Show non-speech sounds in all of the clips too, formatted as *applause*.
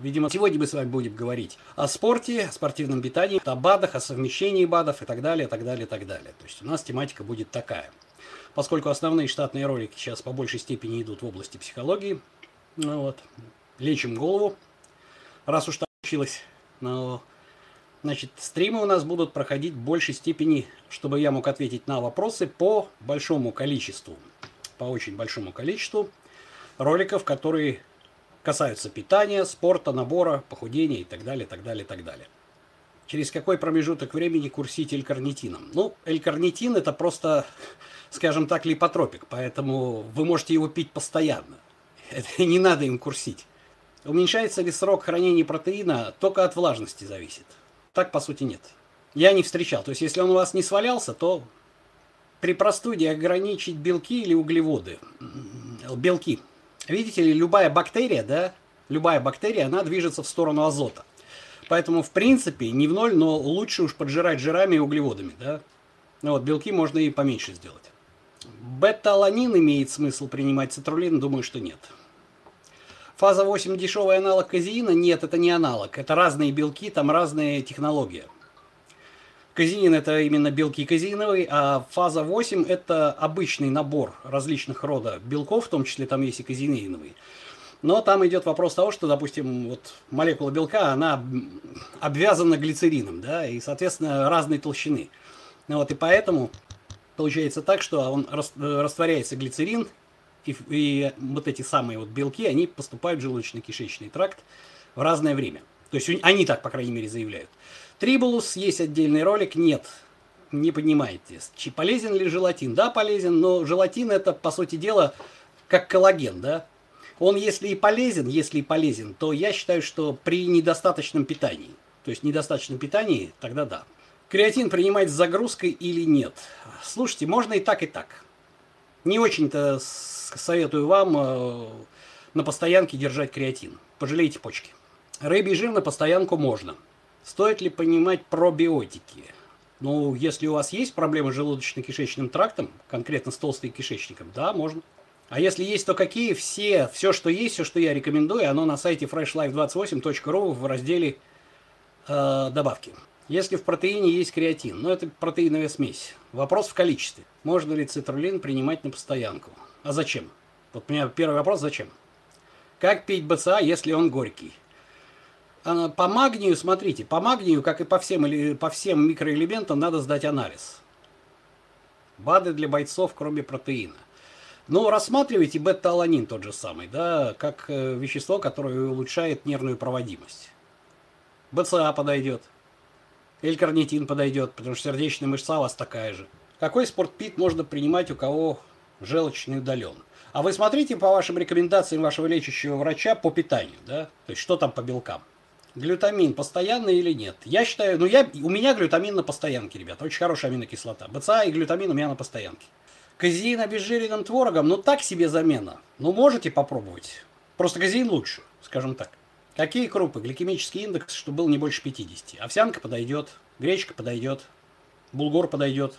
Видимо, сегодня мы с вами будем говорить о спорте, о спортивном питании, о БАДах, о совмещении БАДов и так далее, и так далее, и так далее. То есть у нас тематика будет такая. Поскольку основные штатные ролики сейчас по большей степени идут в области психологии, ну вот, лечим голову, раз уж так получилось. Но, значит, стримы у нас будут проходить в большей степени, чтобы я мог ответить на вопросы по большому количеству, по очень большому количеству роликов, которые касаются питания, спорта, набора, похудения и так далее, так далее, так далее. Через какой промежуток времени курсить L-карнитином? Ну, L-карнитин это просто, скажем так, липотропик, поэтому вы можете его пить постоянно. Это не надо им курсить. Уменьшается ли срок хранения протеина, только от влажности зависит. Так, по сути, нет. Я не встречал. То есть, если он у вас не свалялся, то при простуде ограничить белки или углеводы. Белки. Видите ли, любая бактерия, да, любая бактерия, она движется в сторону азота. Поэтому, в принципе, не в ноль, но лучше уж поджирать жирами и углеводами, да. Ну вот, белки можно и поменьше сделать. Бета-аланин имеет смысл принимать цитрулин? Думаю, что нет. Фаза 8 дешевый аналог казеина? Нет, это не аналог. Это разные белки, там разная технология. Казеин это именно белки казеиновые, а фаза 8 это обычный набор различных рода белков, в том числе там есть и казеиновые. Но там идет вопрос того, что, допустим, вот молекула белка, она обвязана глицерином, да, и, соответственно, разной толщины. Ну вот, и поэтому получается так, что он растворяется глицерин, и, и вот эти самые вот белки, они поступают в желудочно-кишечный тракт в разное время. То есть они так, по крайней мере, заявляют. Трибулус, есть отдельный ролик, нет, не понимаете. Полезен ли желатин? Да, полезен, но желатин это, по сути дела, как коллаген, да? Он, если и полезен, если и полезен, то я считаю, что при недостаточном питании, то есть недостаточном питании, тогда да. Креатин принимать с загрузкой или нет? Слушайте, можно и так, и так. Не очень-то советую вам э, на постоянке держать креатин. Пожалейте почки. Рыбий жир на постоянку можно. Стоит ли понимать пробиотики? Ну, если у вас есть проблемы с желудочно-кишечным трактом, конкретно с толстым кишечником, да, можно. А если есть, то какие? Все, все, что есть, все, что я рекомендую, оно на сайте freshlife28.ru в разделе э, добавки. Если в протеине есть креатин, ну это протеиновая смесь. Вопрос в количестве. Можно ли цитрулин принимать на постоянку? А зачем? Вот у меня первый вопрос, зачем? Как пить БЦА, если он горький? А, по магнию, смотрите, по магнию, как и по всем, или по всем микроэлементам, надо сдать анализ. БАДы для бойцов, кроме протеина. Но ну, рассматривайте бета-аланин тот же самый, да, как э, вещество, которое улучшает нервную проводимость. БЦА подойдет. L-карнитин подойдет, потому что сердечная мышца у вас такая же. Какой спортпит можно принимать у кого желчный удален? А вы смотрите по вашим рекомендациям вашего лечащего врача по питанию, да? То есть что там по белкам? Глютамин постоянный или нет? Я считаю, ну я, у меня глютамин на постоянке, ребята. Очень хорошая аминокислота. БЦА и глютамин у меня на постоянке. Казеин обезжиренным творогом, ну так себе замена. Ну можете попробовать. Просто казеин лучше, скажем так. Какие крупы? Гликемический индекс, чтобы был не больше 50. Овсянка подойдет, гречка подойдет, булгур подойдет,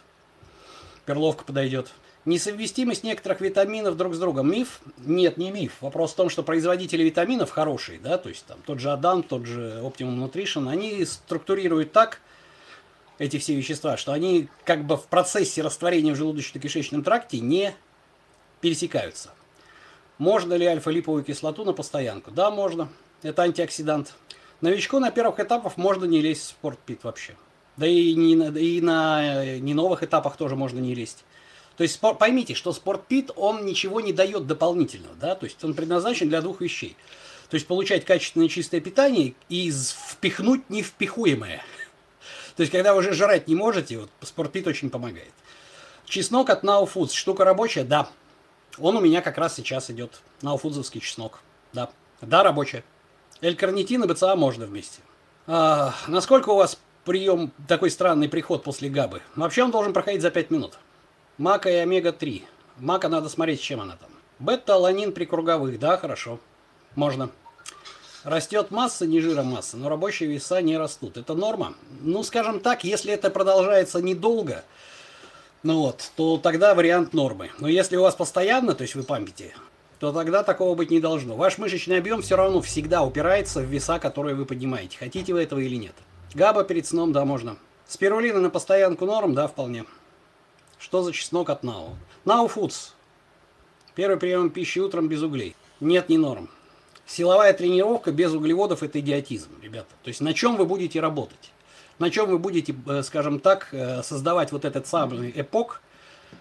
перловка подойдет. Несовместимость некоторых витаминов друг с другом. Миф? Нет, не миф. Вопрос в том, что производители витаминов хорошие, да, то есть там тот же Адам, тот же Optimum Nutrition, они структурируют так эти все вещества, что они как бы в процессе растворения в желудочно-кишечном тракте не пересекаются. Можно ли альфа-липовую кислоту на постоянку? Да, можно. Это антиоксидант. Новичку на первых этапах можно не лезть в спортпит вообще. Да и, не, и на не новых этапах тоже можно не лезть. То есть поймите, что спортпит, он ничего не дает дополнительного, да, то есть он предназначен для двух вещей. То есть получать качественное чистое питание и впихнуть невпихуемое. *laughs* То есть когда уже жрать не можете, вот спортпит очень помогает. Чеснок от Now Foods, штука рабочая, да. Он у меня как раз сейчас идет, науфудзовский чеснок, да. Да, рабочая. L-карнитин и БЦА можно вместе. А, насколько у вас прием такой странный приход после ГАБы? Вообще он должен проходить за 5 минут. Мака и омега-3. Мака надо смотреть, чем она там. Бета-аланин при круговых, да, хорошо. Можно. Растет масса, не жиромасса, но рабочие веса не растут. Это норма. Ну, скажем так, если это продолжается недолго, ну вот, то тогда вариант нормы. Но если у вас постоянно, то есть вы пампите, то тогда такого быть не должно. Ваш мышечный объем все равно всегда упирается в веса, которые вы поднимаете. Хотите вы этого или нет. Габа перед сном, да, можно. Спирулина на постоянку норм, да, вполне. Что за чеснок от Нау? Нау Foods. Первый прием пищи утром без углей. Нет, не норм. Силовая тренировка без углеводов – это идиотизм, ребята. То есть на чем вы будете работать? На чем вы будете, э, скажем так, э, создавать вот этот самый эпок,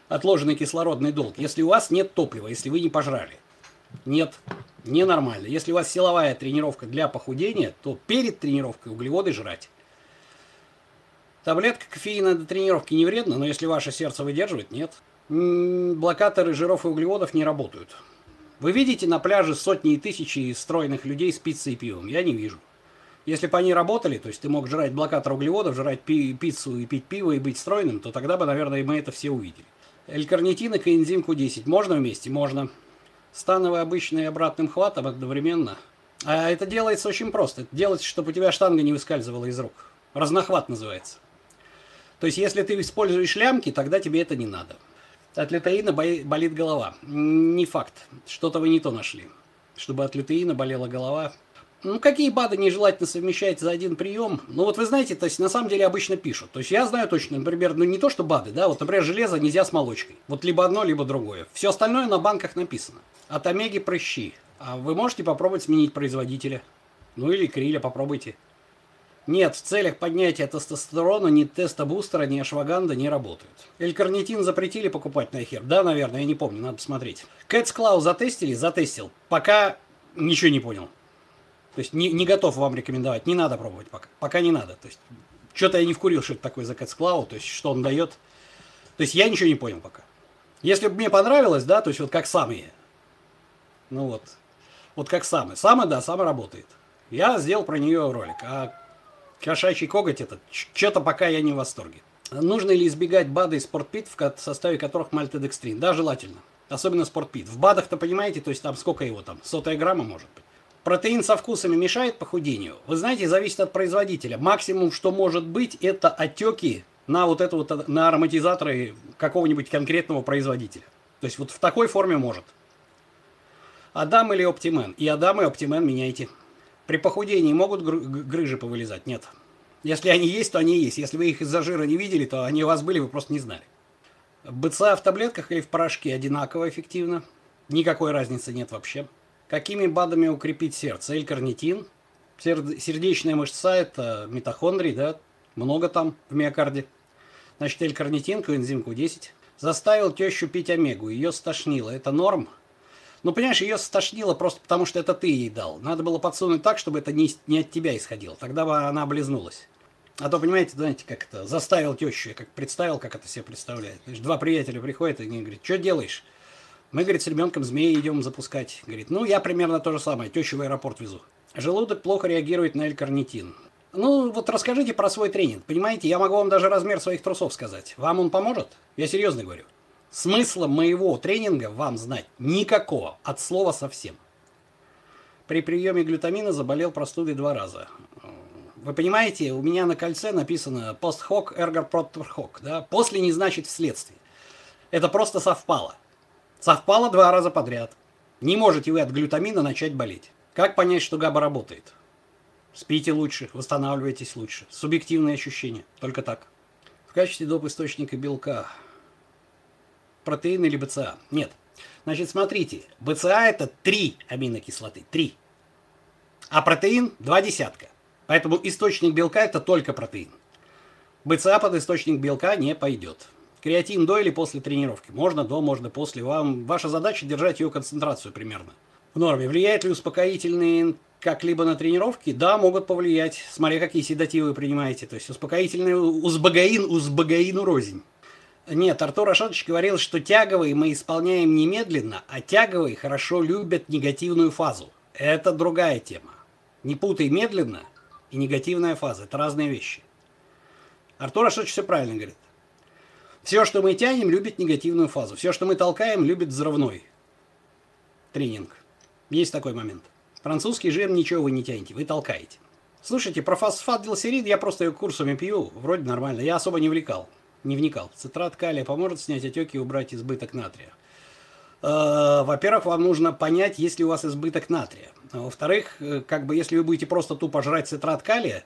отложенный кислородный долг, если у вас нет топлива, если вы не пожрали? Нет, ненормально. Если у вас силовая тренировка для похудения, то перед тренировкой углеводы жрать. Таблетка кофеина до тренировки не вредна, но если ваше сердце выдерживает, нет. Блокаторы жиров и углеводов не работают. Вы видите на пляже сотни и тысячи стройных людей с пиццей и пивом? Я не вижу. Если бы они работали, то есть ты мог жрать блокатор углеводов, жрать пи- пиццу и пить пиво и быть стройным, то тогда бы, наверное, мы это все увидели. L-карнитин и коэнзим Q10. Можно вместе? Можно. Становый обычный обратным хватом одновременно. А это делается очень просто. Это делается, чтобы у тебя штанга не выскальзывала из рук. Разнохват называется. То есть, если ты используешь лямки, тогда тебе это не надо. От лютеина болит голова. Не факт. Что-то вы не то нашли. Чтобы от лютеина болела голова. Ну, какие БАДы нежелательно совмещать за один прием? Ну, вот вы знаете, то есть, на самом деле обычно пишут. То есть, я знаю точно, например, ну, не то, что БАДы, да, вот, например, железо нельзя с молочкой. Вот либо одно, либо другое. Все остальное на банках написано. От омеги прыщи. А вы можете попробовать сменить производителя. Ну, или криля попробуйте. Нет, в целях поднятия тестостерона ни тестобустера, ни ашваганда не работают. Элькарнитин запретили покупать на хер? Да, наверное, я не помню, надо посмотреть. Кэтс Клау затестили? Затестил. Пока ничего не понял. То есть не, не готов вам рекомендовать, не надо пробовать пока. Пока не надо. То есть что-то я не вкурил, что это такое за Cats Cloud, то есть что он дает. То есть я ничего не понял пока. Если бы мне понравилось, да, то есть вот как самые. Ну вот. Вот как самый. Самый, да, самый работает. Я сделал про нее ролик. А кошачий коготь этот, что-то пока я не в восторге. Нужно ли избегать БАДа и спортпит, в составе которых мальтодекстрин? Да, желательно. Особенно спортпит. В БАДах-то, понимаете, то есть там сколько его там? Сотая грамма может быть. Протеин со вкусами мешает похудению? Вы знаете, зависит от производителя. Максимум, что может быть, это отеки на вот это вот, на ароматизаторы какого-нибудь конкретного производителя. То есть вот в такой форме может. Адам или Оптимен? И Адам, и Оптимен меняйте. При похудении могут грыжи повылезать? Нет. Если они есть, то они есть. Если вы их из-за жира не видели, то они у вас были, вы просто не знали. БЦА в таблетках или в порошке одинаково эффективно. Никакой разницы нет вообще. Какими БАДами укрепить сердце? L-карнитин. Сердечная мышца – это митохондрии, да, много там в миокарде. Значит, L-карнитин, коэнзим Q10. Заставил тещу пить омегу, ее стошнило. Это норм? Ну, понимаешь, ее стошнило просто потому, что это ты ей дал. Надо было подсунуть так, чтобы это не, не от тебя исходило. Тогда бы она облизнулась. А то, понимаете, знаете, как это, заставил тещу, я как представил, как это себе представляет. Значит, два приятеля приходят и они говорят, что делаешь? Мы, говорит, с ребенком змеи идем запускать. Говорит, ну, я примерно то же самое, тещу в аэропорт везу. Желудок плохо реагирует на L-карнитин. Ну, вот расскажите про свой тренинг. Понимаете, я могу вам даже размер своих трусов сказать. Вам он поможет? Я серьезно говорю. Смысла моего тренинга вам знать никакого, от слова совсем. При приеме глютамина заболел простудой два раза. Вы понимаете, у меня на кольце написано пост-хок, эргор-протер-хок. Да? После не значит вследствие. Это просто совпало. Совпало два раза подряд. Не можете вы от глютамина начать болеть. Как понять, что ГАБА работает? Спите лучше, восстанавливайтесь лучше. Субъективные ощущения. Только так. В качестве доп. источника белка. Протеин или БЦА? Нет. Значит, смотрите. БЦА это три аминокислоты. Три. А протеин два десятка. Поэтому источник белка это только протеин. БЦА под источник белка не пойдет. Креатин до или после тренировки? Можно до, можно после. Вам ваша задача держать ее концентрацию примерно в норме. Влияет ли успокоительные как-либо на тренировки? Да, могут повлиять, смотря какие седативы вы принимаете. То есть успокоительные узбагаин, узбагаину рознь. Нет, Артур Ашотович говорил, что тяговые мы исполняем немедленно, а тяговые хорошо любят негативную фазу. Это другая тема. Не путай медленно и негативная фаза. Это разные вещи. Артур Ашотович все правильно говорит. Все, что мы тянем, любит негативную фазу. Все, что мы толкаем, любит взрывной тренинг. Есть такой момент. Французский жир ничего вы не тянете, вы толкаете. Слушайте, про фосфат глицерид я просто ее курсами пью, вроде нормально. Я особо не влекал, не вникал. Цитрат калия поможет снять отеки и убрать избыток натрия. Э, во-первых, вам нужно понять, есть ли у вас избыток натрия. Во-вторых, э, как бы если вы будете просто тупо жрать цитрат калия,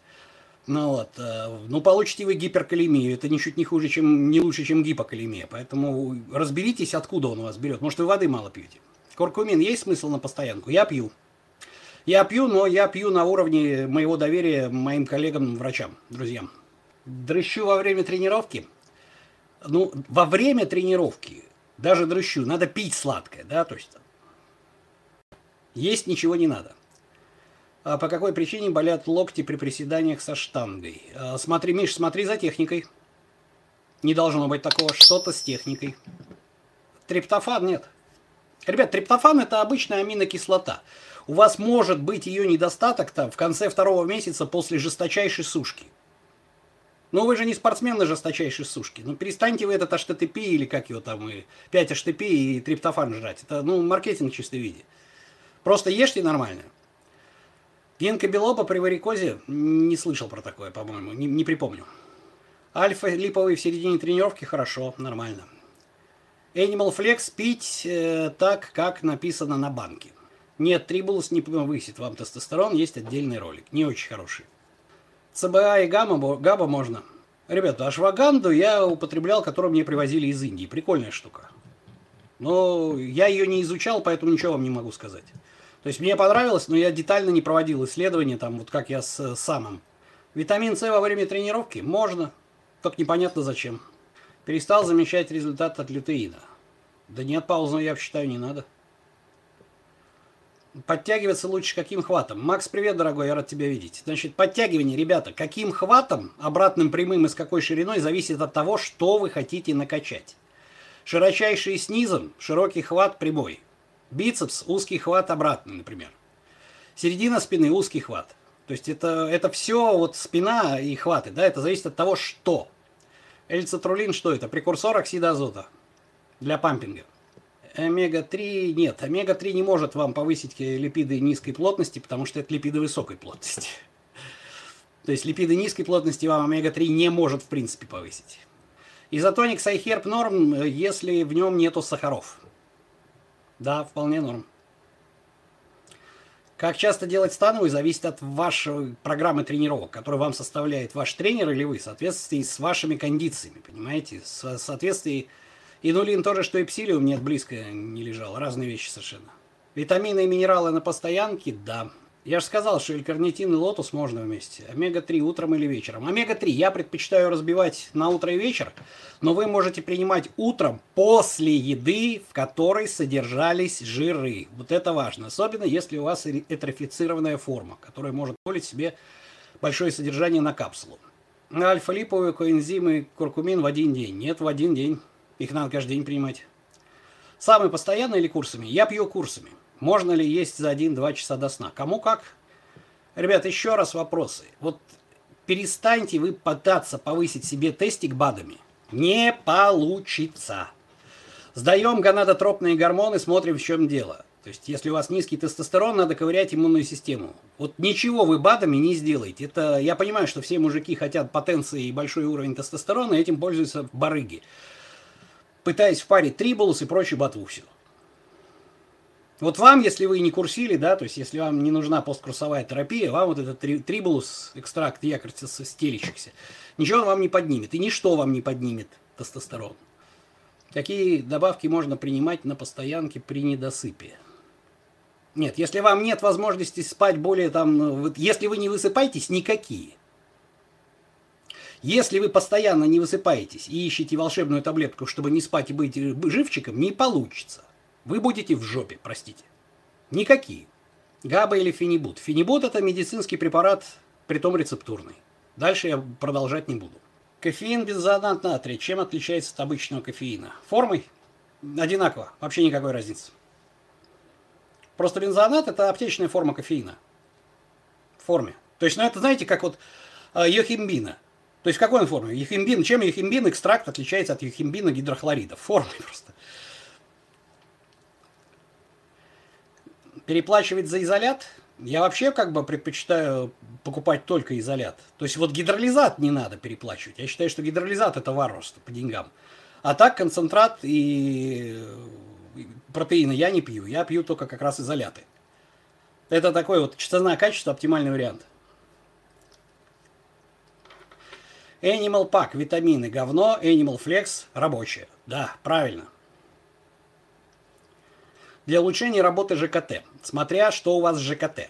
ну вот, э, ну получите вы гиперкалемию. Это ничуть не хуже, чем не лучше, чем гипокалемия. Поэтому разберитесь, откуда он у вас берет. Может, вы воды мало пьете. Куркумин есть смысл на постоянку? Я пью. Я пью, но я пью на уровне моего доверия моим коллегам, врачам, друзьям. Дрыщу во время тренировки. Ну, во время тренировки, даже дрыщу, надо пить сладкое, да, то есть есть ничего не надо. А по какой причине болят локти при приседаниях со штангой? А, смотри, Миш, смотри за техникой. Не должно быть такого, что-то с техникой. Триптофан нет. Ребят, триптофан это обычная аминокислота. У вас может быть ее недостаток там в конце второго месяца после жесточайшей сушки. Но вы же не спортсмен на жесточайшей сушке. Ну перестаньте вы этот HTTP или как его там, и 5 HTTP и триптофан жрать. Это ну маркетинг в чистом виде. Просто ешьте нормально. Генка Белоба при варикозе не слышал про такое, по-моему, не, не припомню. Альфа липовый в середине тренировки хорошо, нормально. Animal Flex пить э, так, как написано на банке. Нет, трибулус не повысит вам тестостерон, есть отдельный ролик, не очень хороший. ЦБА и гамма, габа можно. Ребята, ашваганду я употреблял, которую мне привозили из Индии. Прикольная штука. Но я ее не изучал, поэтому ничего вам не могу сказать. То есть мне понравилось, но я детально не проводил исследования, там, вот как я с самым. Витамин С во время тренировки? Можно, только непонятно зачем. Перестал замечать результат от лютеина. Да нет, паузу я считаю не надо. Подтягиваться лучше каким хватом? Макс, привет, дорогой, я рад тебя видеть. Значит, подтягивание, ребята, каким хватом, обратным прямым и с какой шириной, зависит от того, что вы хотите накачать. Широчайший снизом, широкий хват прямой. Бицепс, узкий хват обратный, например. Середина спины, узкий хват. То есть это, это все вот спина и хваты, да, это зависит от того, что. Эльцитрулин что это? Прекурсор оксида азота для пампинга. Омега-3 нет. Омега-3 не может вам повысить липиды низкой плотности, потому что это липиды высокой плотности. То есть липиды низкой плотности вам омега-3 не может в принципе повысить. Изотоник с iHerb норм, если в нем нету сахаров. Да, вполне норм. Как часто делать становую, зависит от вашей программы тренировок, которую вам составляет ваш тренер или вы, в соответствии с вашими кондициями, понимаете? В соответствии... Инулин тоже, что и псилиум, нет, близко не лежал. Разные вещи совершенно. Витамины и минералы на постоянке, да. Я же сказал, что элькарнитин и лотос можно вместе. Омега-3 утром или вечером. Омега-3 я предпочитаю разбивать на утро и вечер, но вы можете принимать утром после еды, в которой содержались жиры. Вот это важно. Особенно если у вас этрофицированная форма, которая может позволить себе большое содержание на капсулу. Альфа-липовые коэнзимы куркумин в один день. Нет, в один день. Их надо каждый день принимать. Самые постоянные или курсами? Я пью курсами. Можно ли есть за 1-2 часа до сна? Кому как? Ребят, еще раз вопросы. Вот перестаньте вы пытаться повысить себе тестик БАДами. Не получится. Сдаем гонадотропные гормоны, смотрим, в чем дело. То есть, если у вас низкий тестостерон, надо ковырять иммунную систему. Вот ничего вы БАДами не сделаете. Это, я понимаю, что все мужики хотят потенции и большой уровень тестостерона, и этим пользуются барыги. Пытаясь впарить трибулус и прочую ботву все. Вот вам, если вы не курсили, да, то есть если вам не нужна посткурсовая терапия, вам вот этот трибулус, экстракт якорца стелящихся, ничего он вам не поднимет. И ничто вам не поднимет тестостерон. Какие добавки можно принимать на постоянке при недосыпе? Нет, если вам нет возможности спать более там, ну, вот, если вы не высыпаетесь, никакие. Если вы постоянно не высыпаетесь и ищете волшебную таблетку, чтобы не спать и быть живчиком, не получится. Вы будете в жопе, простите. Никакие. Габа или фенибут. Фенибут это медицинский препарат, притом рецептурный. Дальше я продолжать не буду. Кофеин бензонат натрия. Чем отличается от обычного кофеина? Формой? Одинаково. Вообще никакой разницы. Просто бензонат это аптечная форма кофеина. В форме. То есть, ну это знаете, как вот э, йохимбина. То есть в какой он форме? Ехимбин. Чем ехимбин экстракт отличается от ехимбина гидрохлорида? В форме просто. переплачивать за изолят, я вообще как бы предпочитаю покупать только изолят. То есть вот гидролизат не надо переплачивать. Я считаю, что гидролизат это варварство по деньгам. А так концентрат и протеина я не пью, я пью только как раз изоляты. Это такой вот цена-качество, оптимальный вариант. Animal Pack, витамины, говно, Animal Flex, рабочие. Да, правильно. Для улучшения работы ЖКТ, смотря что у вас с ЖКТ.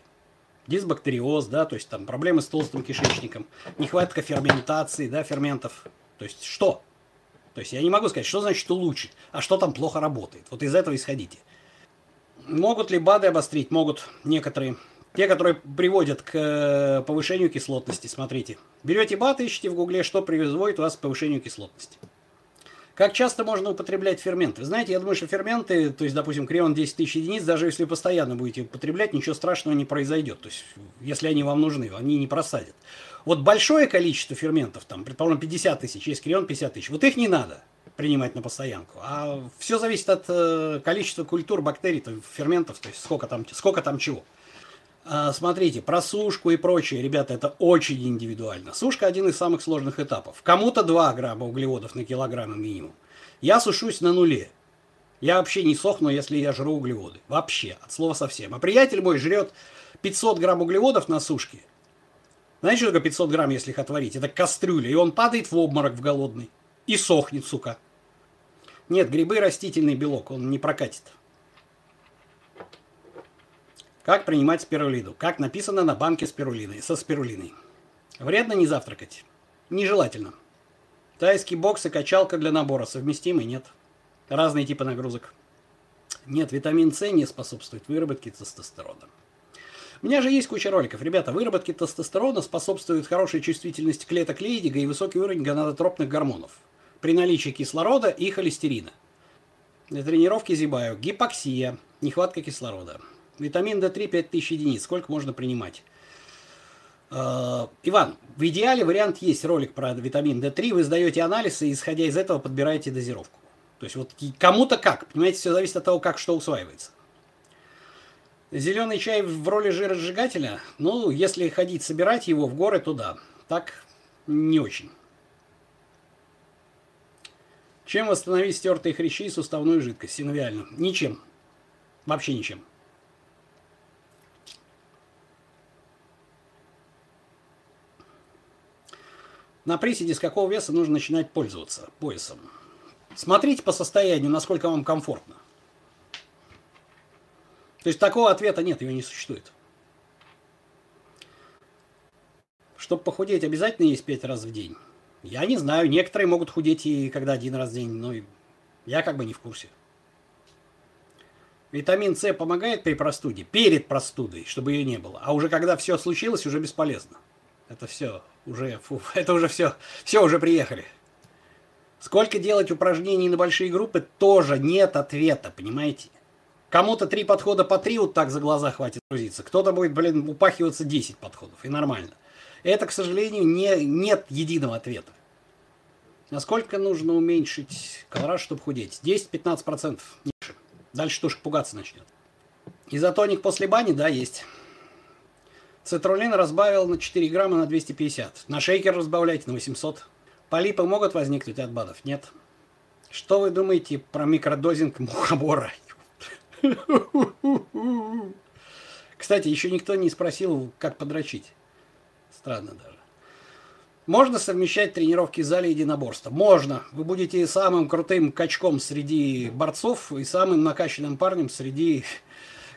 Дисбактериоз, да, то есть там проблемы с толстым кишечником, нехватка ферментации, да, ферментов. То есть что? То есть я не могу сказать, что значит улучшить, а что там плохо работает. Вот из этого исходите. Могут ли БАДы обострить? Могут некоторые. Те, которые приводят к э, повышению кислотности. Смотрите. Берете БАДы, ищите в гугле, что производит у вас к повышению кислотности. Как часто можно употреблять ферменты? Знаете, я думаю, что ферменты, то есть, допустим, креон 10 тысяч единиц, даже если постоянно будете употреблять, ничего страшного не произойдет. То есть, если они вам нужны, они не просадят. Вот большое количество ферментов, там, предположим, 50 тысяч, есть крион 50 тысяч, вот их не надо принимать на постоянку. А все зависит от э, количества культур, бактерий, то, ферментов, то есть сколько там, сколько там чего. А, смотрите, просушку и прочее, ребята, это очень индивидуально. Сушка один из самых сложных этапов. Кому-то 2 грамма углеводов на килограмм минимум. Я сушусь на нуле. Я вообще не сохну, если я жру углеводы. Вообще, от слова совсем. А приятель мой жрет 500 грамм углеводов на сушке. Знаете, что такое 500 грамм, если их отварить? Это кастрюля, и он падает в обморок в голодный. И сохнет, сука. Нет, грибы растительный белок, он не прокатит. Как принимать спирулину? Как написано на банке спирулины, со спирулиной. Вредно не завтракать? Нежелательно. Тайский бокс и качалка для набора совместимы? Нет. Разные типы нагрузок. Нет, витамин С не способствует выработке тестостерона. У меня же есть куча роликов. Ребята, выработке тестостерона способствует хорошая чувствительность клеток Лейдига и высокий уровень гонадотропных гормонов при наличии кислорода и холестерина. Для тренировки зибаю. Гипоксия, нехватка кислорода. Витамин D3 5000 единиц. Сколько можно принимать? Э, Иван, в идеале вариант есть ролик про витамин D3. Вы сдаете анализ и, исходя из этого, подбираете дозировку. То есть вот кому-то как. Понимаете, все зависит от того, как что усваивается. Зеленый чай в роли жиросжигателя? Ну, если ходить собирать его в горы, то да. Так не очень. Чем восстановить стертые хрящи и суставную жидкость синовиально? Ничем. Вообще ничем. На приседе с какого веса нужно начинать пользоваться поясом? Смотрите по состоянию, насколько вам комфортно. То есть такого ответа нет, его не существует. Чтобы похудеть, обязательно есть пять раз в день. Я не знаю, некоторые могут худеть и когда один раз в день, но я как бы не в курсе. Витамин С помогает при простуде, перед простудой, чтобы ее не было. А уже когда все случилось, уже бесполезно. Это все уже, фу, *laughs* это уже все, все уже приехали. Сколько делать упражнений на большие группы, тоже нет ответа, понимаете? Кому-то три подхода по три вот так за глаза хватит грузиться. Кто-то будет, блин, упахиваться 10 подходов, и нормально. Это, к сожалению, не, нет единого ответа. Насколько нужно уменьшить колораж, чтобы худеть? 10-15% ниже. Дальше тоже пугаться начнет. Изотоник после бани, да, есть. Цитрулин разбавил на 4 грамма на 250. На шейкер разбавляйте на 800. Полипы могут возникнуть от БАДов? Нет. Что вы думаете про микродозинг мухобора? Кстати, еще никто не спросил, как подрочить. Странно даже. Можно совмещать тренировки в зале единоборства? Можно. Вы будете самым крутым качком среди борцов и самым накачанным парнем среди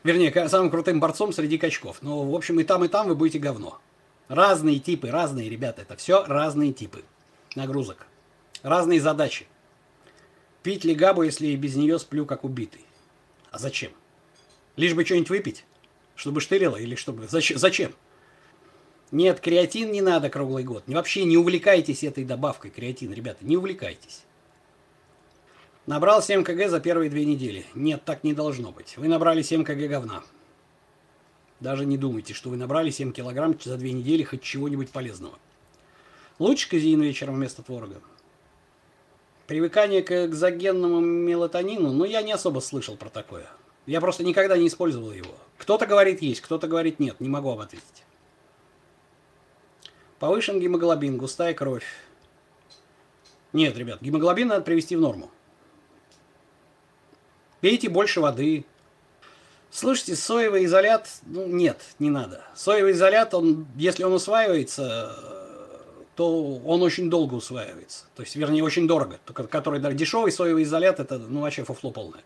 вернее, самым крутым борцом среди качков. Но, в общем, и там, и там вы будете говно. Разные типы, разные, ребята, это все разные типы нагрузок. Разные задачи. Пить ли габу, если без нее сплю как убитый? А зачем? Лишь бы что-нибудь выпить? Чтобы штырило или чтобы... Зачем? Нет, креатин не надо круглый год. Вообще не увлекайтесь этой добавкой креатин, ребята, не увлекайтесь. Набрал 7 кг за первые две недели. Нет, так не должно быть. Вы набрали 7 кг говна. Даже не думайте, что вы набрали 7 килограмм за две недели хоть чего-нибудь полезного. Лучше казеин вечером вместо творога. Привыкание к экзогенному мелатонину, ну я не особо слышал про такое. Я просто никогда не использовал его. Кто-то говорит есть, кто-то говорит нет, не могу вам ответить. Повышен гемоглобин, густая кровь. Нет, ребят, гемоглобин надо привести в норму. Пейте больше воды. Слушайте, соевый изолят, ну нет, не надо. Соевый изолят, он, если он усваивается, то он очень долго усваивается. То есть, вернее, очень дорого. Только который да, дешевый соевый изолят, это ну, вообще фуфло полное.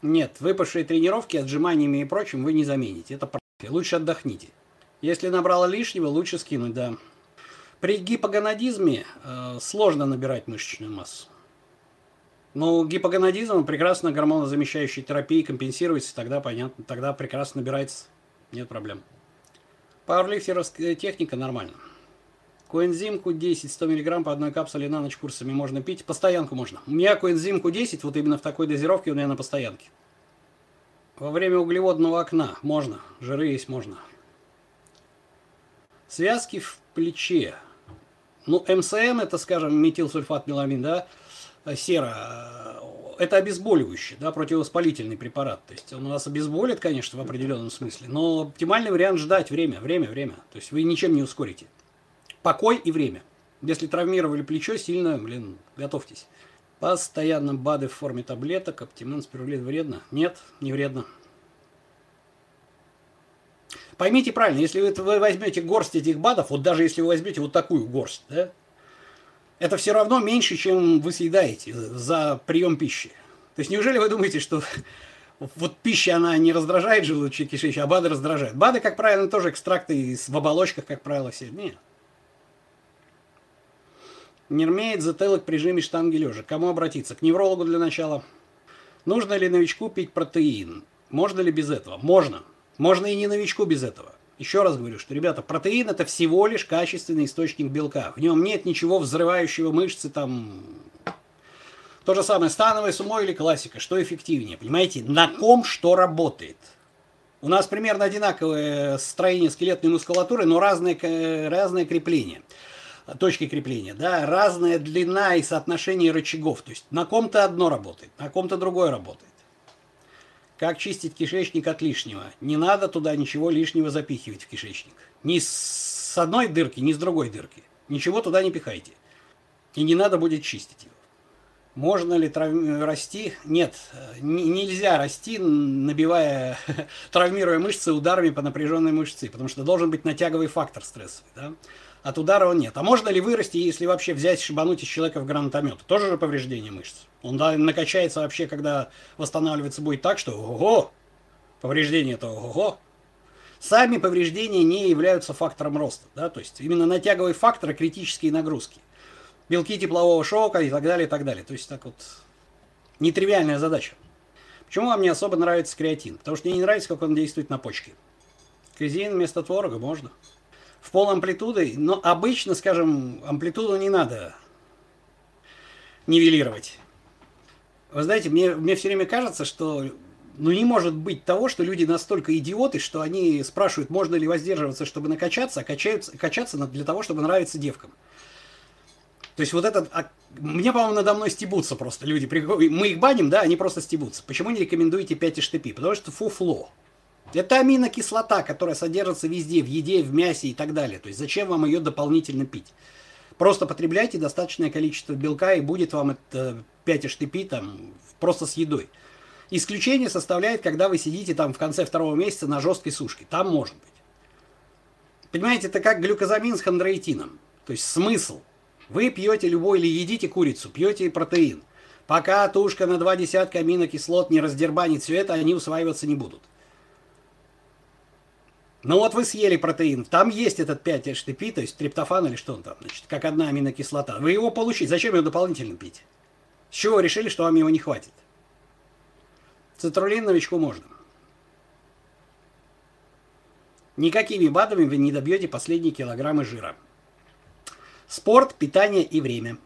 Нет, выпавшие тренировки отжиманиями и прочим вы не замените. Это Лучше отдохните. Если набрала лишнего, лучше скинуть, да. При гипогонадизме э, сложно набирать мышечную массу. Но гипогонадизм прекрасно гормонозамещающей терапией компенсируется, тогда понятно, тогда прекрасно набирается, нет проблем. Пауэрлифтеровская техника нормально. Коэнзим Q10 100 мг по одной капсуле на ночь курсами можно пить. Постоянку можно. У меня коэнзим Q10 вот именно в такой дозировке у меня на постоянке. Во время углеводного окна можно. Жиры есть можно. Связки в плече. Ну, МСМ, это, скажем, метилсульфат меламин, да, сера, это обезболивающий, да, противовоспалительный препарат. То есть он у нас обезболит, конечно, в определенном смысле, но оптимальный вариант ждать время, время, время. То есть вы ничем не ускорите. Покой и время. Если травмировали плечо сильно, блин, готовьтесь. Постоянно БАДы в форме таблеток, оптимин, спирулит вредно? Нет, не вредно. Поймите правильно, если вы возьмете горсть этих БАДов, вот даже если вы возьмете вот такую горсть, да, это все равно меньше, чем вы съедаете за прием пищи. То есть неужели вы думаете, что *laughs* вот пища, она не раздражает желудочек кишечник, а БАДы раздражают? БАДы, как правило, тоже экстракты в оболочках, как правило, все. Нет. Нермеет затылок при жиме штанги лежа. Кому обратиться? К неврологу для начала. Нужно ли новичку пить протеин? Можно ли без этого? Можно. Можно и не новичку без этого. Еще раз говорю, что, ребята, протеин это всего лишь качественный источник белка. В нем нет ничего взрывающего мышцы, там... То же самое, становое сумо или классика. Что эффективнее? Понимаете, на ком что работает? У нас примерно одинаковое строение скелетной мускулатуры, но разное, разное крепление точки крепления, да, разная длина и соотношение рычагов. То есть на ком-то одно работает, на ком-то другое работает. Как чистить кишечник от лишнего? Не надо туда ничего лишнего запихивать в кишечник. Ни с одной дырки, ни с другой дырки. Ничего туда не пихайте. И не надо будет чистить его. Можно ли трав... расти? Нет, нельзя расти, набивая, *laughs* травмируя мышцы ударами по напряженной мышце, потому что должен быть натяговый фактор стрессовый. Да? От удара он нет. А можно ли вырасти, если вообще взять, шибануть из человека в гранатомет? Тоже же повреждение мышц. Он да, накачается вообще, когда восстанавливаться будет так, что ого, повреждение это ого. Сами повреждения не являются фактором роста. Да? То есть именно натяговый фактор критические нагрузки. Белки теплового шока и так далее, и так далее. То есть так вот нетривиальная задача. Почему вам не особо нравится креатин? Потому что мне не нравится, как он действует на почки. Казеин вместо творога можно в пол амплитуды, но обычно, скажем, амплитуду не надо нивелировать. Вы знаете, мне, мне все время кажется, что ну не может быть того, что люди настолько идиоты, что они спрашивают, можно ли воздерживаться, чтобы накачаться, а качаются, качаться для того, чтобы нравиться девкам. То есть вот этот, а, мне, по-моему, надо мной стебутся просто люди. Мы их баним, да, они просто стебутся. Почему не рекомендуете 5 штепи? Потому что фуфло. Это аминокислота, которая содержится везде, в еде, в мясе и так далее. То есть зачем вам ее дополнительно пить? Просто потребляйте достаточное количество белка, и будет вам это 5 штепи там просто с едой. Исключение составляет, когда вы сидите там в конце второго месяца на жесткой сушке. Там может быть. Понимаете, это как глюкозамин с хондроитином. То есть смысл. Вы пьете любой или едите курицу, пьете протеин. Пока тушка на два десятка аминокислот не раздербанит все это, они усваиваться не будут. Ну вот вы съели протеин, там есть этот 5-HTP, то есть триптофан или что он там, значит, как одна аминокислота. Вы его получите, зачем его дополнительно пить? С чего вы решили, что вам его не хватит? Цитрулин новичку можно. Никакими БАДами вы не добьете последние килограммы жира. Спорт, питание и время.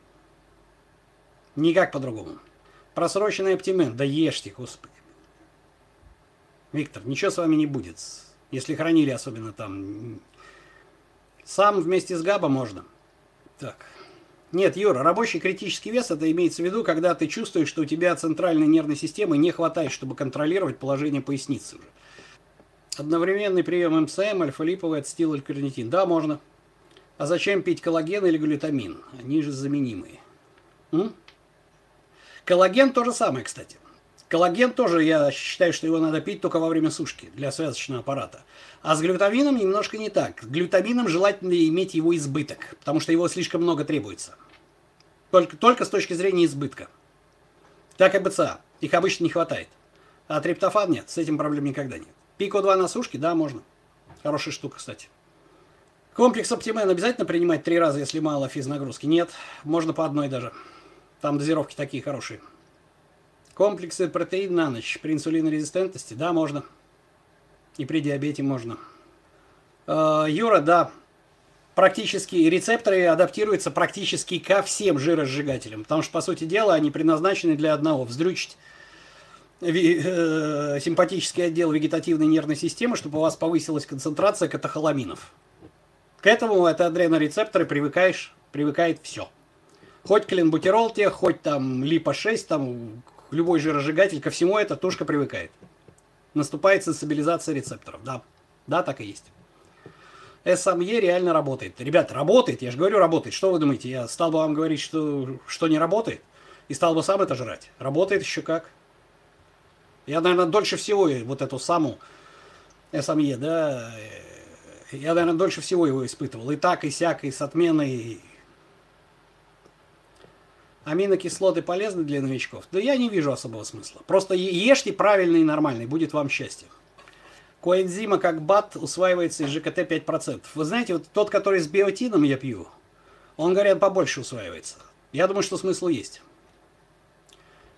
Никак по-другому. Просроченный оптимент, да ешьте, господи. Виктор, ничего с вами не будет если хранили особенно там. Сам вместе с ГАБа можно. Так. Нет, Юра, рабочий критический вес это имеется в виду, когда ты чувствуешь, что у тебя центральной нервной системы не хватает, чтобы контролировать положение поясницы уже. Одновременный прием МСМ, альфа-липовый ацетилалькарнитин. Да, можно. А зачем пить коллаген или глютамин? Они же заменимые. М? Коллаген то же самое, кстати. Коллаген тоже, я считаю, что его надо пить только во время сушки для связочного аппарата. А с глютамином немножко не так. С глютамином желательно иметь его избыток, потому что его слишком много требуется. Только, только с точки зрения избытка. Так и БЦА. Их обычно не хватает. А триптофан нет, с этим проблем никогда нет. Пико 2 на сушке, да, можно. Хорошая штука, кстати. Комплекс Оптимен обязательно принимать три раза, если мало физнагрузки? Нет, можно по одной даже. Там дозировки такие хорошие. Комплексы протеин на ночь при инсулинорезистентности? Да, можно. И при диабете можно. Э, Юра, да, практически рецепторы адаптируются практически ко всем жиросжигателям, потому что, по сути дела, они предназначены для одного – вздрючить э, симпатический отдел вегетативной нервной системы, чтобы у вас повысилась концентрация катехоламинов. К этому это адренорецепторы привыкаешь, привыкает все. Хоть клинбутерол те, хоть там липа-6, там любой жиросжигатель, ко всему эта тушка привыкает. Наступает сенсибилизация рецепторов. Да, да, так и есть. СМЕ реально работает. Ребят, работает, я же говорю, работает. Что вы думаете, я стал бы вам говорить, что, что не работает? И стал бы сам это жрать? Работает еще как. Я, наверное, дольше всего вот эту саму СМЕ, да, я, наверное, дольше всего его испытывал. И так, и сяк, и с отменой, аминокислоты полезны для новичков? Да я не вижу особого смысла. Просто ешьте правильно и нормально, и будет вам счастье. Коэнзима как бат усваивается из ЖКТ 5%. Вы знаете, вот тот, который с биотином я пью, он, говорят, побольше усваивается. Я думаю, что смысл есть.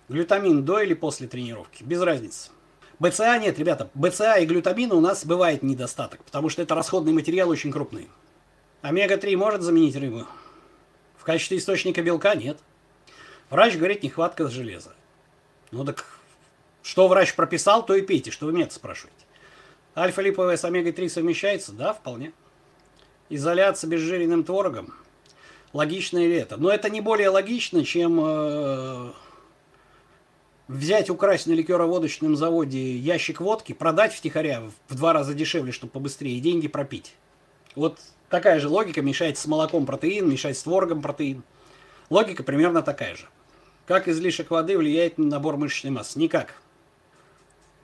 Глютамин до или после тренировки? Без разницы. БЦА нет, ребята. БЦА и глютамина у нас бывает недостаток, потому что это расходный материал очень крупный. Омега-3 может заменить рыбу? В качестве источника белка нет. Врач говорит, нехватка железа. Ну так, что врач прописал, то и пейте, что вы меня спрашиваете. Альфа-липовая с омегой-3 совмещается? Да, вполне. Изоляция безжиренным творогом. Логично ли это? Но это не более логично, чем э, взять, украсть на ликероводочном заводе ящик водки, продать втихаря в два раза дешевле, чтобы побыстрее, и деньги пропить. Вот такая же логика мешает с молоком протеин, мешает с творогом протеин. Логика примерно такая же. Как излишек воды влияет на набор мышечной массы? Никак.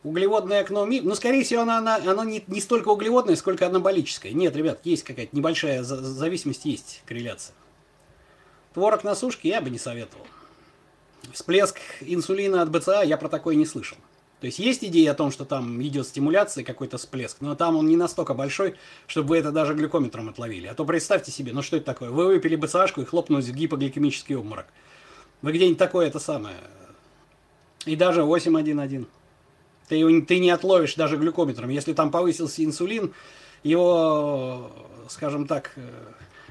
Углеводное окно МИ, ну, скорее всего, оно, оно, оно не, не столько углеводное, сколько анаболическое. Нет, ребят, есть какая-то небольшая зависимость, есть корреляция. Творог на сушке я бы не советовал. Всплеск инсулина от БЦА я про такое не слышал. То есть есть идея о том, что там идет стимуляция, какой-то всплеск, но там он не настолько большой, чтобы вы это даже глюкометром отловили. А то представьте себе, ну что это такое? Вы выпили БЦАшку и хлопнулись в гипогликемический обморок. Вы где-нибудь такое это самое. И даже 8.1.1. Ты, его, ты не отловишь даже глюкометром. Если там повысился инсулин, его, скажем так, э,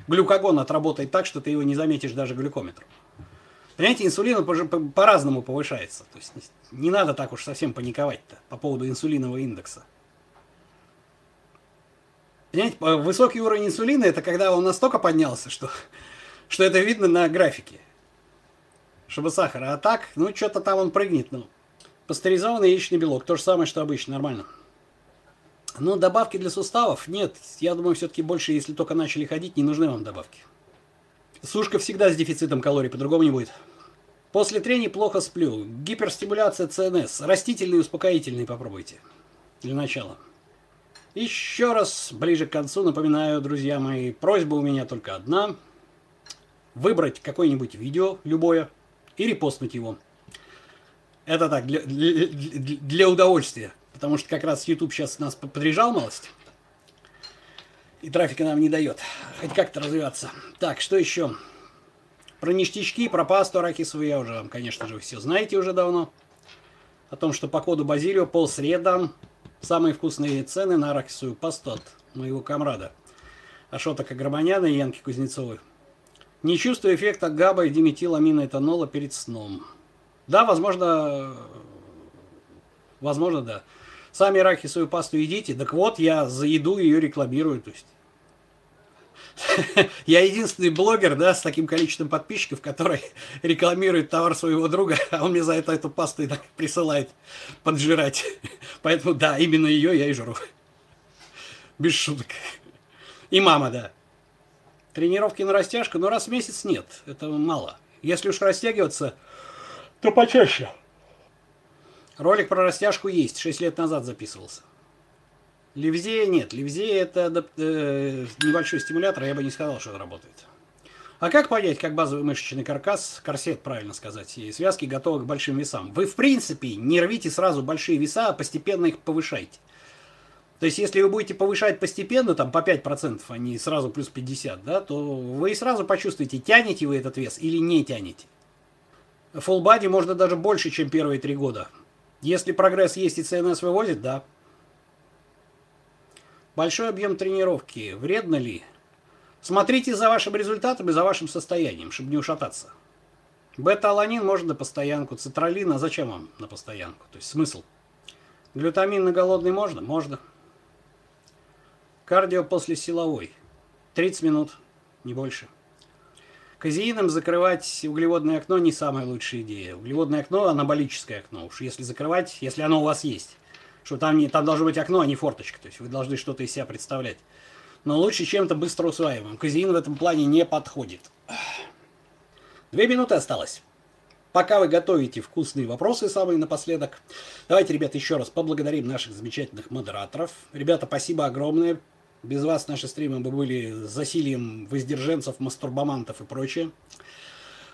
глюкогон отработает так, что ты его не заметишь даже глюкометром. Понимаете, инсулин по-разному повышается. То есть не надо так уж совсем паниковать-то по поводу инсулинового индекса. Понимаете, высокий уровень инсулина это когда он настолько поднялся, что, что это видно на графике чтобы сахара. А так, ну, что-то там он прыгнет, ну. Пастеризованный яичный белок, то же самое, что обычно, нормально. Но добавки для суставов нет. Я думаю, все-таки больше, если только начали ходить, не нужны вам добавки. Сушка всегда с дефицитом калорий, по-другому не будет. После трения плохо сплю. Гиперстимуляция ЦНС. Растительный успокоительный попробуйте. Для начала. Еще раз, ближе к концу, напоминаю, друзья мои, просьба у меня только одна. Выбрать какое-нибудь видео, любое, и репостнуть его. Это так, для, для, для удовольствия. Потому что как раз YouTube сейчас нас подряжал малость. И трафика нам не дает. Хоть как-то развиваться. Так, что еще? Про ништячки, про пасту арахисовую я уже, конечно же, все знаете уже давно. О том, что по коду Базилио пол средам самые вкусные цены на арахисовую пасту от моего комрада. Ашота Каграманяна и Янки Кузнецовой. Не чувствую эффекта габа и диметиламиноэтанола перед сном. Да, возможно, возможно, да. Сами арахисовую пасту едите, так вот, я за еду ее рекламирую, то есть. *laughs* Я единственный блогер, да, с таким количеством подписчиков, который *laughs* рекламирует товар своего друга, а он мне за это эту пасту и так присылает поджирать. *laughs* Поэтому, да, именно ее я и жру. Без шуток. И мама, да. Тренировки на растяжку, но раз в месяц нет, это мало. Если уж растягиваться, то почаще. Ролик про растяжку есть, 6 лет назад записывался. Левзея нет. Левзея это э, небольшой стимулятор, я бы не сказал, что это работает. А как понять, как базовый мышечный каркас, корсет, правильно сказать, и связки готовы к большим весам? Вы, в принципе, не рвите сразу большие веса, а постепенно их повышайте. То есть, если вы будете повышать постепенно, там, по 5%, а не сразу плюс 50, да, то вы сразу почувствуете, тянете вы этот вес или не тянете. Full body можно даже больше, чем первые три года. Если прогресс есть и ЦНС вывозит, да. Большой объем тренировки. Вредно ли? Смотрите за вашим результатом и за вашим состоянием, чтобы не ушататься. Бета-аланин можно на постоянку, цитралин, а зачем вам на постоянку? То есть смысл? Глютамин на голодный можно? Можно. Кардио после силовой. 30 минут, не больше. Казеином закрывать углеводное окно не самая лучшая идея. Углеводное окно – анаболическое окно. Уж если закрывать, если оно у вас есть. Что там, не, там должно быть окно, а не форточка. То есть вы должны что-то из себя представлять. Но лучше чем-то быстро усваиваемым. Казеин в этом плане не подходит. Две минуты осталось. Пока вы готовите вкусные вопросы самые напоследок, давайте, ребята, еще раз поблагодарим наших замечательных модераторов. Ребята, спасибо огромное. Без вас наши стримы бы были засилием воздержанцев, мастурбамантов и прочее.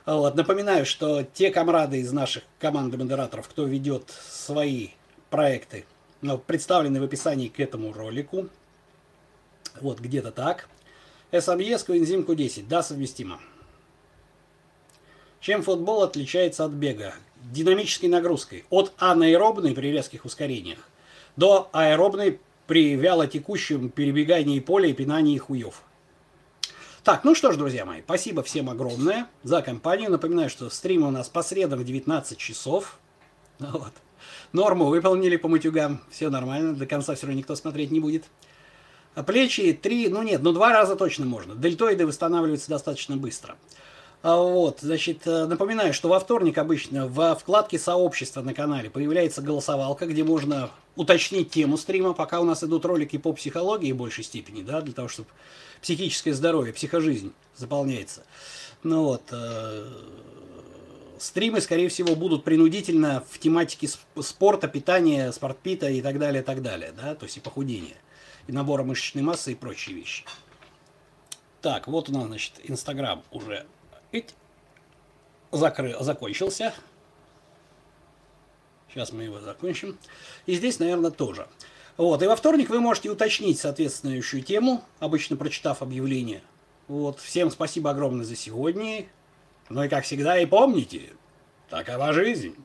Вот. Напоминаю, что те комрады из наших команды модераторов, кто ведет свои проекты, ну, представлены в описании к этому ролику. Вот где-то так. СМЕ с коэнзим Q10. Да, совместимо. Чем футбол отличается от бега? Динамической нагрузкой. От анаэробной при резких ускорениях до аэробной при вялотекущем перебегании поля и пинании хуев. Так, ну что ж, друзья мои, спасибо всем огромное за компанию. Напоминаю, что стримы у нас по средам в 19 часов. *laughs* Вот. Норму выполнили по мутюгам, все нормально, до конца все равно никто смотреть не будет. А плечи три, ну нет, ну два раза точно можно. Дельтоиды восстанавливаются достаточно быстро. А вот, значит, э, напоминаю, что во вторник обычно во вкладке сообщества на канале появляется голосовалка, где можно уточнить тему стрима, пока у нас идут ролики по психологии в большей степени, да, для того, чтобы психическое здоровье, психожизнь заполняется. Ну вот, э, стримы, скорее всего, будут принудительно в тематике спорта, питания, спортпита и так далее, так далее, да, то есть и похудения, и набора мышечной массы и прочие вещи. Так, вот у нас, значит, Инстаграм уже ведь закрыл, закончился. Сейчас мы его закончим. И здесь, наверное, тоже. Вот. И во вторник вы можете уточнить соответствующую тему, обычно прочитав объявление. Вот. Всем спасибо огромное за сегодня. Ну и как всегда, и помните, такова жизнь.